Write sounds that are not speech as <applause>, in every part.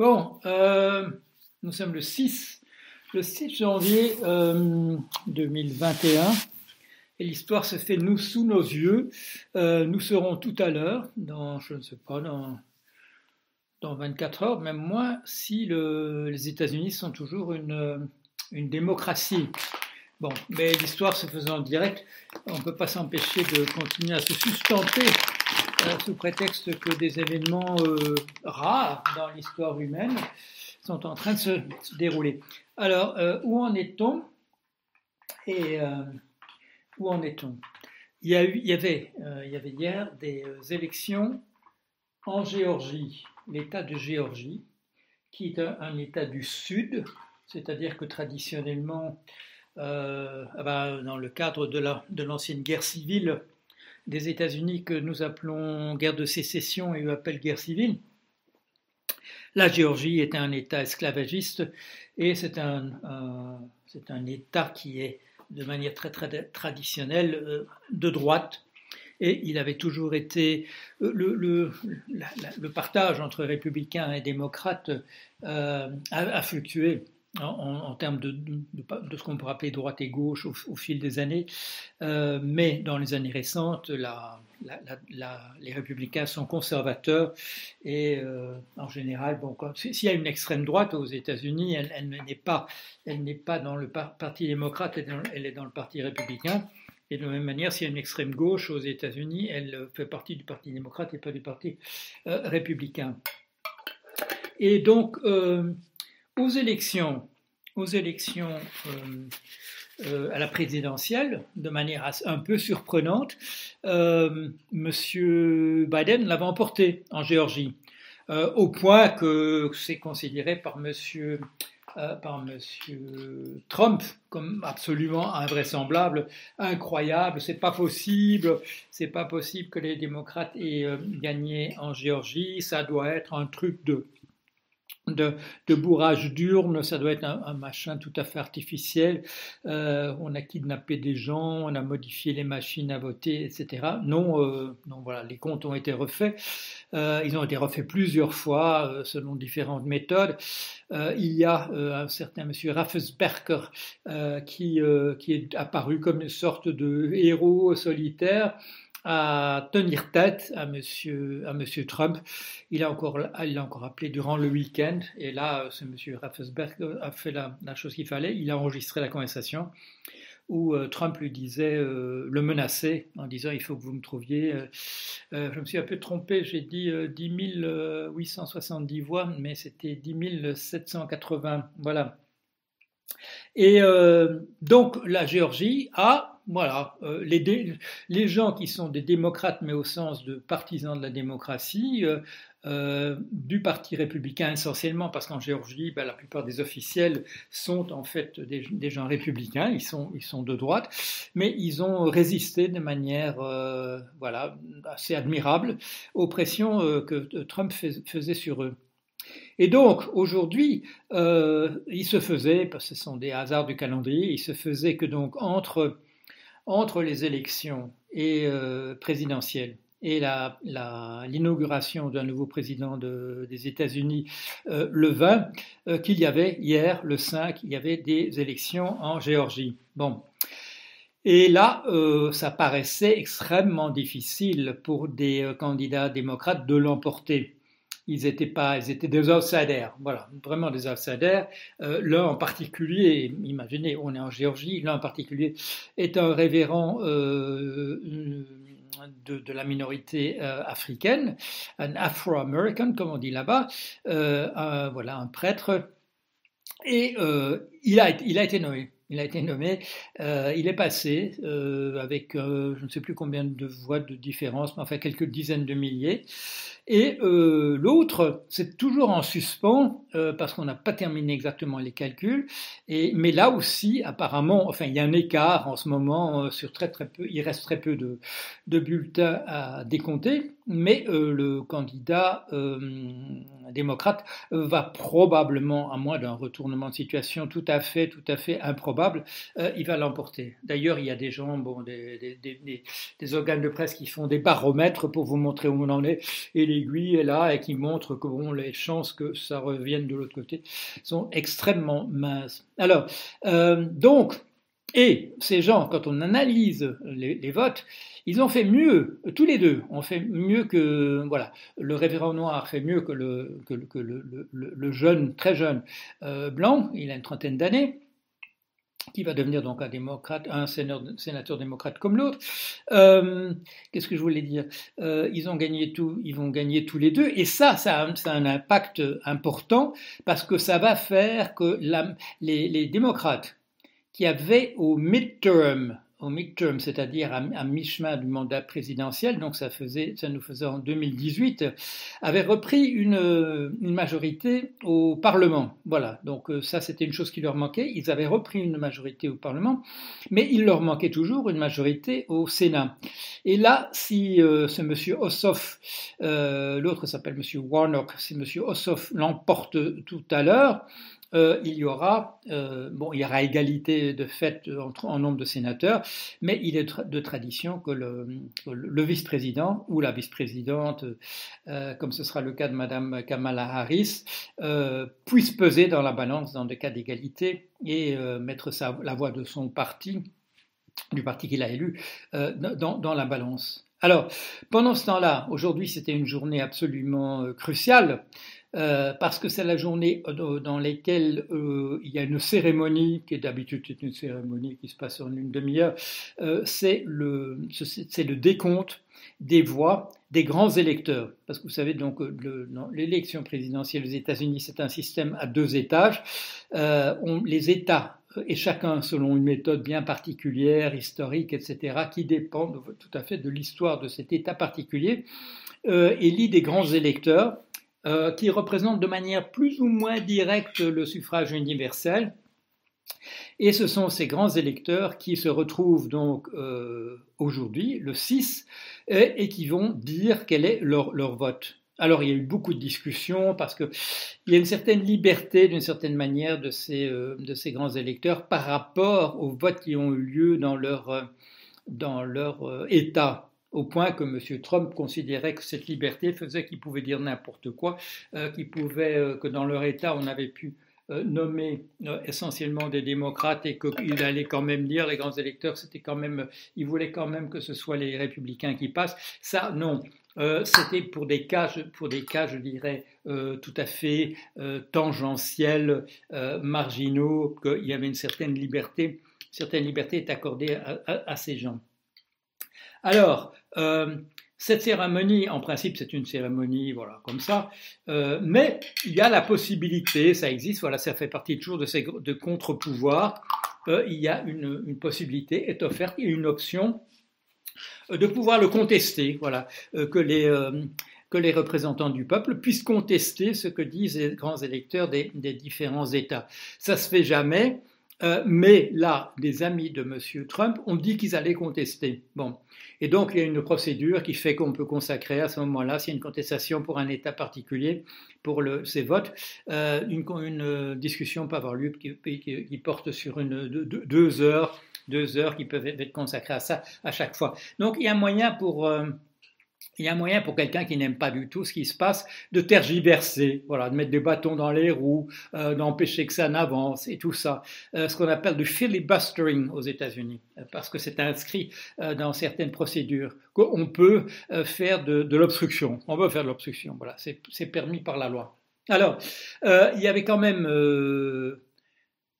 Bon, euh, nous sommes le 6, le 6 janvier 2021 et l'histoire se fait nous sous nos yeux. nous serons tout à l'heure, dans, je ne sais pas, dans, dans 24 heures, même moins, si les États-Unis sont toujours une, une démocratie. Bon, mais l'histoire se faisant en direct, on ne peut pas s'empêcher de continuer à se sustenter euh, sous prétexte que des événements euh, rares dans l'histoire humaine sont en train de se, dérouler. Alors, euh, où en est-on? Et où en est-on? Il y, a eu, il, y avait, il y avait hier des élections en Géorgie, l'État de Géorgie, qui est un, État du Sud, c'est-à-dire que traditionnellement, ah ben, dans le cadre de l'ancienne guerre civile, des États-Unis que nous appelons guerre de sécession et eux appellent guerre civile. La Géorgie est un État esclavagiste et c'est un, c'est un État qui est de manière très, très traditionnelle euh, de droite. Et il avait toujours été euh, le, le, partage entre républicains et démocrates euh, a, fluctué en, termes de, de, ce qu'on pourrait appeler droite et gauche au, fil des années. Euh, mais dans les années récentes, les républicains sont conservateurs et euh, en général, bon, s'il y a une extrême droite aux États-Unis, elle, n'est pas, pas dans le Parti démocrate, elle est dans le Parti républicain. Et de la même manière, s'il y a une extrême gauche aux États-Unis, elle fait partie du Parti démocrate et pas du Parti euh, républicain. Et donc, aux élections, aux élections euh, euh, à la présidentielle, de manière un peu surprenante, euh, M. Biden l'avait emporté en Géorgie, au point que c'est considéré par M. par Trump comme absolument invraisemblable, incroyable, c'est pas possible, c'est pas possible que les démocrates aient gagné en Géorgie, ça doit être un truc de de, bourrage d'urnes, ça doit être un, machin tout à fait artificiel. Euh, on a kidnappé des gens, on a modifié les machines à voter, etc. Non, euh, non voilà, les comptes ont été refaits. Euh, ils ont été refaits plusieurs fois selon différentes méthodes. il y a un certain monsieur Raffensperger qui, qui est apparu comme une sorte de héros solitaire à tenir tête à monsieur, à monsieur Trump. Il a encore, il a encore appelé durant le week-end, et là, ce monsieur Raffensberg a fait la, chose qu'il fallait. Il a enregistré la conversation où euh, Trump lui disait, euh, le menaçait en disant il faut que vous me trouviez. Euh, je me suis un peu trompé, j'ai dit 10 870 voix, mais c'était 10 780. Voilà. Et donc la Géorgie a voilà, euh, les, gens qui sont des démocrates, mais au sens de partisans de la démocratie, euh, euh, du Parti républicain essentiellement, parce qu'en Géorgie, ben, la plupart des officiels sont en fait des, gens républicains, ils sont, ils sont de droite, mais ils ont résisté de manière voilà, assez admirable aux pressions que Trump faisait sur eux. Et donc, aujourd'hui, il se faisait, parce que ce sont des hasards du calendrier, il se faisait que donc entre entre les élections euh, présidentielles et l'inauguration d'un nouveau président des États-Unis euh, le 20, euh, qu'il y avait hier, le 5, il y avait des élections en Géorgie. Bon. Et là, ça paraissait extrêmement difficile pour des candidats démocrates de l'emporter ils étaient pas, ils étaient des outsiders, voilà, vraiment des outsiders. Euh, l'un en particulier, imaginez, on est en Géorgie, l'un en particulier est un révérend euh, de, la minorité euh, africaine, un Afro-American, comme on dit là-bas, voilà, un prêtre, et il a, il a été nommé. Il a été nommé, il est passé avec je ne sais plus combien de voix de différence, mais enfin quelques dizaines de milliers. Et euh, l'autre, c'est toujours en suspens euh, parce qu'on n'a pas terminé exactement les calculs. Et, mais là aussi, apparemment, enfin, il y a un écart en ce moment euh, sur très très peu. Il reste très peu de, de bulletins à décompter, mais le candidat démocrate, va probablement, à moins d'un retournement de situation tout à fait, tout à fait improbable, il va l'emporter. D'ailleurs, il y a des gens, des, organes de presse qui font des baromètres pour vous montrer où on en est, et l'aiguille est là et qui montre que bon, les chances que ça revienne de l'autre côté sont extrêmement minces. Alors, donc, et ces gens, quand on analyse les, votes, ils ont fait mieux, tous les deux, ont fait mieux que, voilà, le révérend noir fait mieux que le, le, jeune, très jeune euh, blanc, il a une trentaine d'années, qui va devenir donc un démocrate, un sénateur, démocrate comme l'autre. Euh, qu'est-ce que je voulais dire? Euh, Ils ont gagné tout, ils vont gagner tous les deux, et ça, ça a, un impact important parce que ça va faire que les démocrates qui avait au midterm, au midterm, c'est-à-dire à, mi-chemin du mandat présidentiel, donc ça, nous faisait en 2018, avait repris une, une majorité au Parlement. Voilà, donc euh, ça c'était une chose qui leur manquait. Ils avaient repris une majorité au Parlement, mais il leur manquait toujours une majorité au Sénat. Et là, si euh, ce monsieur Ossoff, euh, l'autre s'appelle monsieur Warnock, si monsieur Ossoff l'emporte tout à l'heure, euh, il y aura euh, bon, il y aura égalité de fait en, nombre de sénateurs, mais il est de tradition que le, vice-président ou la vice-présidente, euh, comme ce sera le cas de Madame Kamala Harris, puisse peser dans la balance dans des cas d'égalité et mettre la voix de son parti, du parti qu'il a élu, dans, dans la balance. Alors, pendant ce temps-là, aujourd'hui c'était une journée absolument cruciale. Euh, parce que c'est la journée euh, dans laquelle euh, il y a une cérémonie, qui est d'habitude une cérémonie qui se passe en une demi-heure, c'est le, le décompte des voix des grands électeurs. Parce que vous savez, donc, l'élection présidentielle aux États-Unis, c'est un système à deux étages. Les États, et chacun selon une méthode bien particulière, historique, etc., qui dépend tout à fait de l'histoire de cet État particulier, élit des grands électeurs euh, qui représente de manière plus ou moins directe le suffrage universel. Et ce sont ces grands électeurs qui se retrouvent donc euh, aujourd'hui, le 6, et, qui vont dire quel est leur, vote. Alors il y a eu beaucoup de discussions parce qu'il y a une certaine liberté d'une certaine manière de ces, euh, de ces grands électeurs par rapport aux votes qui ont eu lieu dans leur, dans leur État au point que M. Trump considérait que cette liberté faisait qu'il pouvait dire n'importe quoi, euh, qu'il pouvait, euh, que dans leur État, on avait pu euh, nommer essentiellement des démocrates et qu'il allait quand même dire, les grands électeurs, c'était quand même, ils voulaient quand même que ce soit les républicains qui passent. Ça, non. c'était pour des cas, pour des cas, je dirais, tout à fait tangentiels, marginaux, qu'il y avait une certaine liberté, certaine liberté est accordée à ces gens. Alors, euh, cette cérémonie, en principe, c'est une cérémonie, voilà, comme ça, euh, mais il y a la possibilité, ça existe, voilà, ça fait partie toujours de ces de contre-pouvoirs, euh, il y a une, possibilité, est offerte, une option de pouvoir le contester, voilà, que les que les représentants du peuple puissent contester ce que disent les grands électeurs des, des différents États. Ça se fait jamais, mais là, des amis de M. Trump ont dit qu'ils allaient contester. Bon, et donc, il y a une procédure qui fait qu'on peut consacrer à ce moment-là, s'il y a une contestation pour un État particulier, pour le, ces votes, euh, une, une, discussion peut avoir lieu qui, qui, porte sur une, deux, heures, deux heures qui peuvent être consacrées à ça à chaque fois. Donc, il y a un moyen pour... Euh, il y a un moyen pour quelqu'un qui n'aime pas du tout ce qui se passe de tergiverser, voilà, de mettre des bâtons dans les roues, euh, d'empêcher que ça n'avance et tout ça. Euh, ce qu'on appelle du filibustering aux États-Unis, euh, parce que c'est inscrit dans certaines procédures qu'on peut faire de, l'obstruction. On peut faire de l'obstruction, voilà, c'est permis par la loi. Alors, il y avait quand même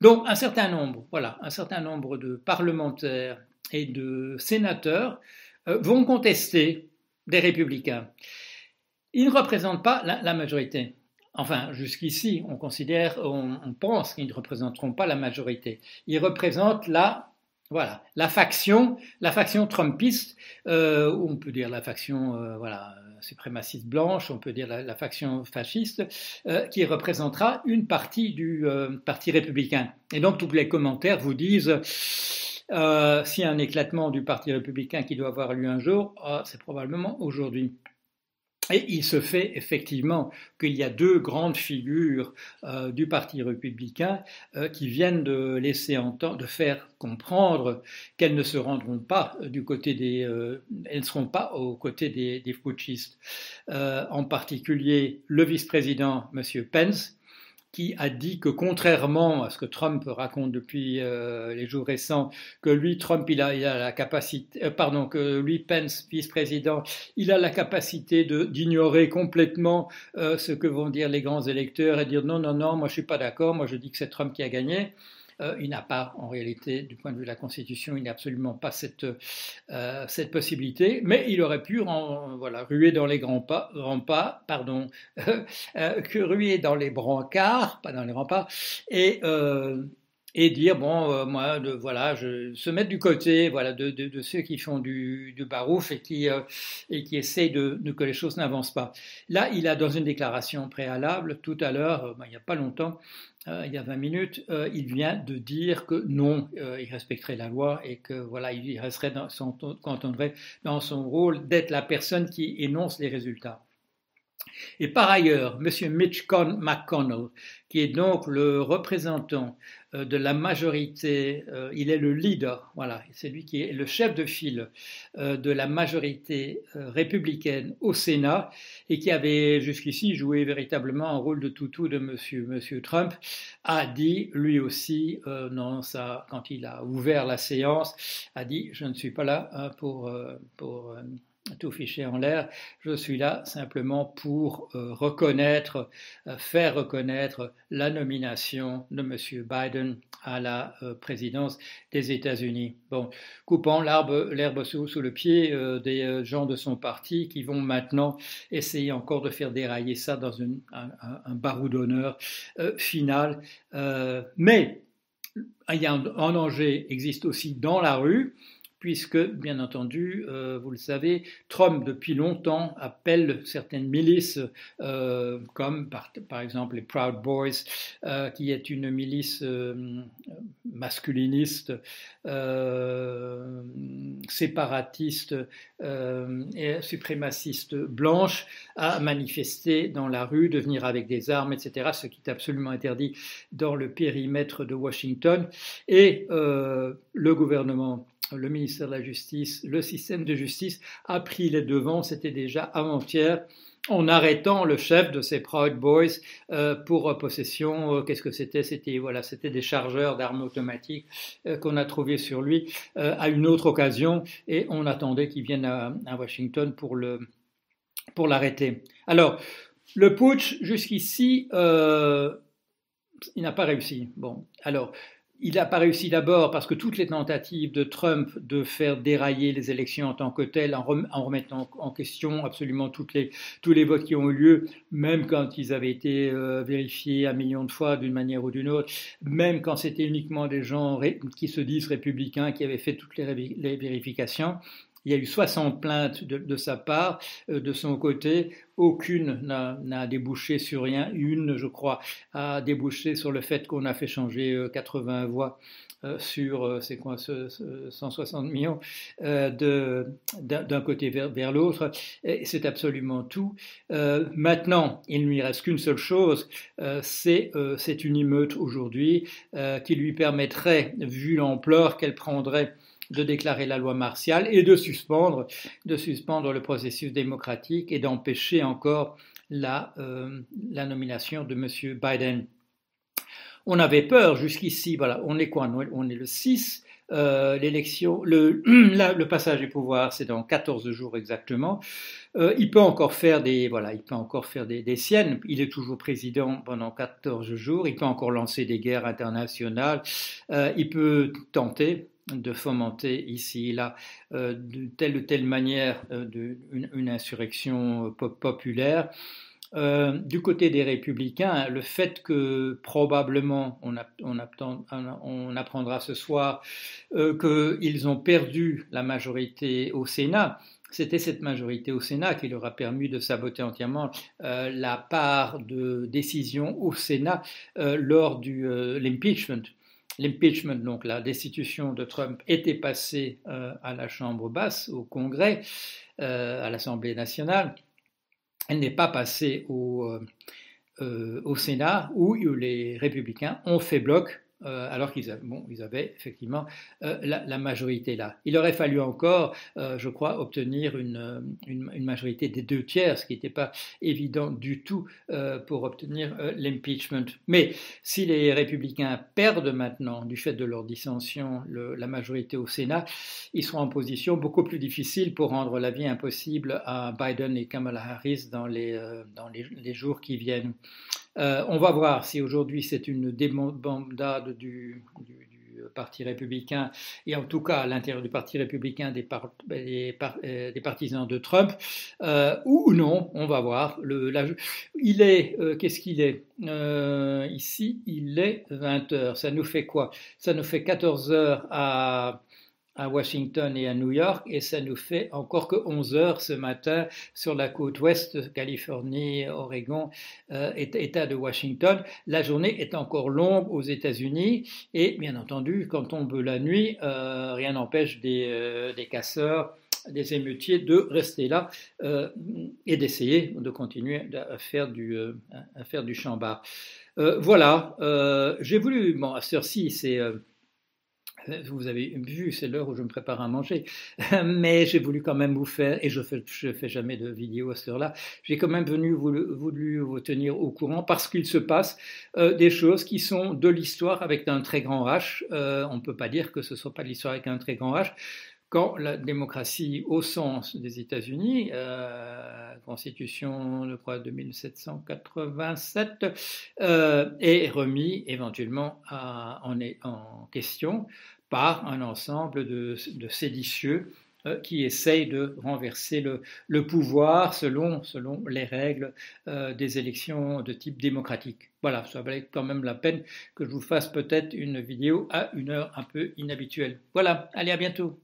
donc un certain nombre, voilà, un certain nombre de parlementaires et de sénateurs vont contester des républicains. Ils ne représentent pas la, majorité. Enfin, jusqu'ici, on considère, on, pense qu'ils ne représenteront pas la majorité. Ils représentent la, voilà, la faction, la faction trumpiste, euh, on peut dire la faction, euh, voilà, suprémaciste blanche, on peut dire la, faction fasciste, euh, qui représentera une partie du parti républicain. Et donc tous les commentaires vous disent euh, s'il y a un éclatement du Parti républicain qui doit avoir lieu un jour, ah, c'est probablement aujourd'hui. Et il se fait effectivement qu'il y a deux grandes figures euh, du Parti républicain euh, qui viennent de laisser entendre, de faire comprendre qu'elles ne se rendront pas du côté des, euh, elles ne seront pas aux côtés des, des en particulier le vice-président M. Pence, qui a dit que contrairement à ce que Trump raconte depuis euh, les jours récents, que lui, Trump, il a, la capacité, euh, pardon, que lui, Pence, vice-président, il a la capacité d'ignorer complètement euh, ce que vont dire les grands électeurs et dire non, non, non, moi je suis pas d'accord, moi je dis que c'est Trump qui a gagné. Euh, il n'a pas, en réalité, du point de vue de la Constitution, il n'a absolument pas cette, euh, cette possibilité, mais il aurait pu voilà, ruer dans les grands pas, pardon, <laughs> euh, que ruer dans les brancards, pas dans les remparts, et et dire bon moi de, voilà je se mettre du côté voilà de, de, ceux qui font du, du barouf et qui et qui essayent de, que les choses n'avancent pas là il a dans une déclaration préalable tout à l'heure il n'y a pas longtemps euh, il y a 20 minutes, euh, il vient de dire que non, euh, il respecterait la loi et que voilà, il resterait dans son, dans son rôle d'être la personne qui énonce les résultats. Et par ailleurs, M. Mitch McConnell, qui est donc le représentant euh, de la majorité, euh, il est le leader, voilà, c'est lui qui est le chef de file euh, de la majorité républicaine au Sénat et qui avait jusqu'ici joué véritablement un rôle de toutou de monsieur Trump, a dit lui aussi, non, ça, quand il a ouvert la séance, a dit je ne suis pas là pour, pour tout fiché en l'air. Je suis là simplement pour euh, reconnaître, euh, faire reconnaître la nomination de M. Biden à la euh, présidence des États-Unis. Bon, coupant l'herbe sous, le pied des gens de son parti qui vont maintenant essayer encore de faire dérailler ça dans un, un, barou d'honneur final. mais un, un danger existe aussi dans la rue puisque, bien entendu, euh, vous le savez, Trump, depuis longtemps, appelle certaines milices, euh, comme par, par, exemple les Proud Boys, euh, qui est une milice masculiniste, séparatiste et suprémaciste blanche, à manifester dans la rue, de venir avec des armes, etc., ce qui est absolument interdit dans le périmètre de Washington. Et le gouvernement le ministère de la Justice, le système de justice a pris les devants, c'était déjà avant-hier, en arrêtant le chef de ces Proud Boys euh, pour possession. Euh, qu'est-ce que c'était? C'était voilà, c'était des chargeurs d'armes automatiques euh, qu'on a trouvés sur lui à une autre occasion, et on attendait qu'il vienne à, à, Washington pour le pour l'arrêter. Alors, le putsch jusqu'ici, il n'a pas réussi. Bon, alors il n'a pas réussi d'abord parce que toutes les tentatives de Trump de faire dérailler les élections en tant que telles, en, remettant en question absolument toutes les, tous les votes qui ont eu lieu, même quand ils avaient été euh, vérifiés un million de fois d'une manière ou d'une autre, même quand c'était uniquement des gens qui se disent républicains qui avaient fait toutes les, les vérifications, il y a eu 60 plaintes de, sa part, euh, de son côté. Aucune n'a débouché sur rien. Une, je crois, a débouché sur le fait qu'on a fait changer 80 euh, voix euh, sur, c'est quoi, ce, 160 millions d'un côté vers, l'autre. C'est absolument tout. maintenant, il ne lui reste qu'une seule chose, c'est une émeute aujourd'hui qui lui permettrait, vu l'ampleur qu'elle prendrait, de déclarer la loi martiale et de suspendre, de suspendre le processus démocratique et d'empêcher encore la, euh, la nomination de M. Biden. On avait peur jusqu'ici, voilà, on est quoi On est le 6, euh, l'élection, le, <clears throat> le, passage du pouvoir, c'est dans 14 jours exactement. Euh, il peut encore faire des, voilà, il peut encore faire des, des, siennes. Il est toujours président pendant 14 jours. Il peut encore lancer des guerres internationales. Euh, il peut tenter de fomenter ici et là euh, de telle ou telle manière euh, de, une, insurrection euh, populaire. du côté des républicains, le fait que probablement, on, on, apprendra ce soir, qu'ils ont perdu la majorité au Sénat, c'était cette majorité au Sénat qui leur a permis de saboter entièrement la part de décision au Sénat lors de l'impeachment l'impeachment, donc la destitution de Trump, était passée euh, à la Chambre basse, au Congrès, euh, à l'Assemblée nationale. elle n'est pas passée au, au Sénat où les républicains ont fait bloc euh, alors qu'ils avaient, bon, ils avaient effectivement euh, la, majorité là. Il aurait fallu encore, euh, je crois, obtenir une, une, majorité des deux tiers, ce qui n'était pas évident du tout pour obtenir l'impeachment. Mais si les républicains perdent maintenant, du fait de leur dissension, la majorité au Sénat, ils seront en position beaucoup plus difficile pour rendre la vie impossible à Biden et Kamala Harris dans les, dans les jours qui viennent. Euh, on va voir si aujourd'hui c'est une débandade du, Parti républicain, et en tout cas à l'intérieur du Parti républicain des, euh, partisans de Trump, euh, ou non, on va voir. il est, qu'est-ce qu'il est, Ici, il est 20 heures. Ça nous fait quoi? Ça nous fait 14 heures à à Washington et à New York, et ça nous fait encore que 11 heures ce matin sur la côte ouest, Californie, Oregon, euh, État de Washington. La journée est encore longue aux États-Unis, et bien entendu, quand tombe la nuit, euh, rien n'empêche des, euh, des, casseurs, des émeutiers de rester là euh, et d'essayer de continuer à faire du, à faire du chambard. voilà, j'ai voulu, bon, à heure-ci, c'est vous avez vu, c'est l'heure où je me prépare à manger. <laughs> Mais j'ai voulu quand même vous faire, et je fais, je fais jamais de vidéo à cette heure-là, j'ai quand même venu voulu vous tenir au courant parce qu'il se passe euh, des choses qui sont de l'histoire avec un très grand H. Euh, on ne peut pas dire que ce ne soit pas de l'histoire avec un très grand H quand la démocratie au sens des États-Unis, euh, Constitution, de 1787, euh, est remis éventuellement en, question par un ensemble de, séditieux euh, qui essayent de renverser le, pouvoir selon, les règles euh, des élections de type démocratique. Voilà, ça valait quand même la peine que je vous fasse peut-être une vidéo à une heure un peu inhabituelle. Voilà, allez à bientôt.